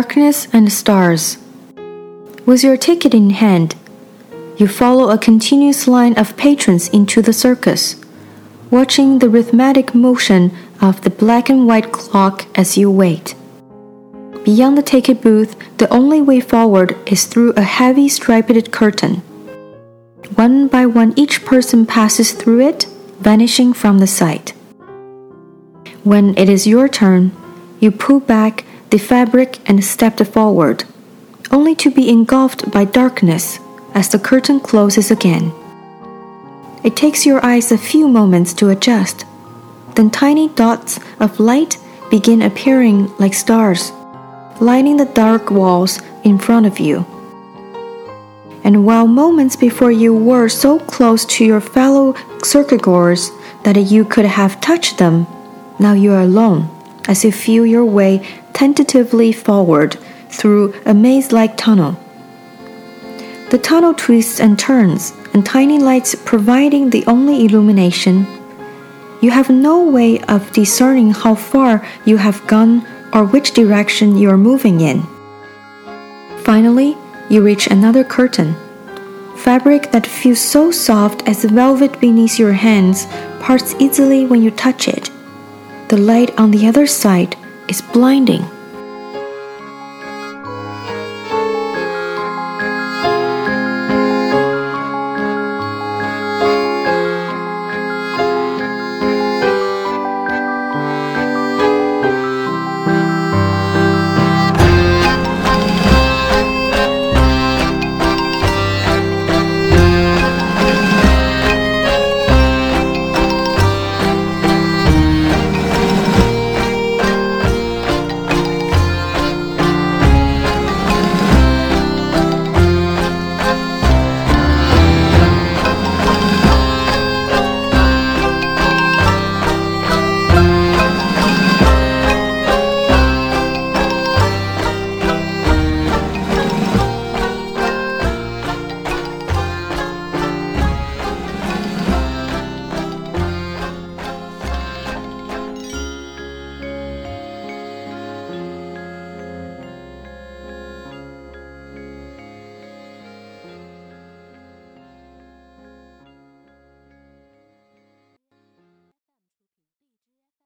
darkness and stars. With your ticket in hand, you follow a continuous line of patrons into the circus, watching the rhythmic motion of the black and white clock as you wait. Beyond the ticket booth, the only way forward is through a heavy striped curtain. One by one, each person passes through it, vanishing from the sight. When it is your turn, you pull back the fabric and stepped forward, only to be engulfed by darkness as the curtain closes again. It takes your eyes a few moments to adjust. Then tiny dots of light begin appearing like stars, lining the dark walls in front of you. And while moments before you were so close to your fellow circuitgoers that you could have touched them, now you are alone as you feel your way tentatively forward through a maze like tunnel. The tunnel twists and turns, and tiny lights providing the only illumination. You have no way of discerning how far you have gone or which direction you are moving in. Finally, you reach another curtain. Fabric that feels so soft as velvet beneath your hands parts easily when you touch it. The light on the other side is blinding.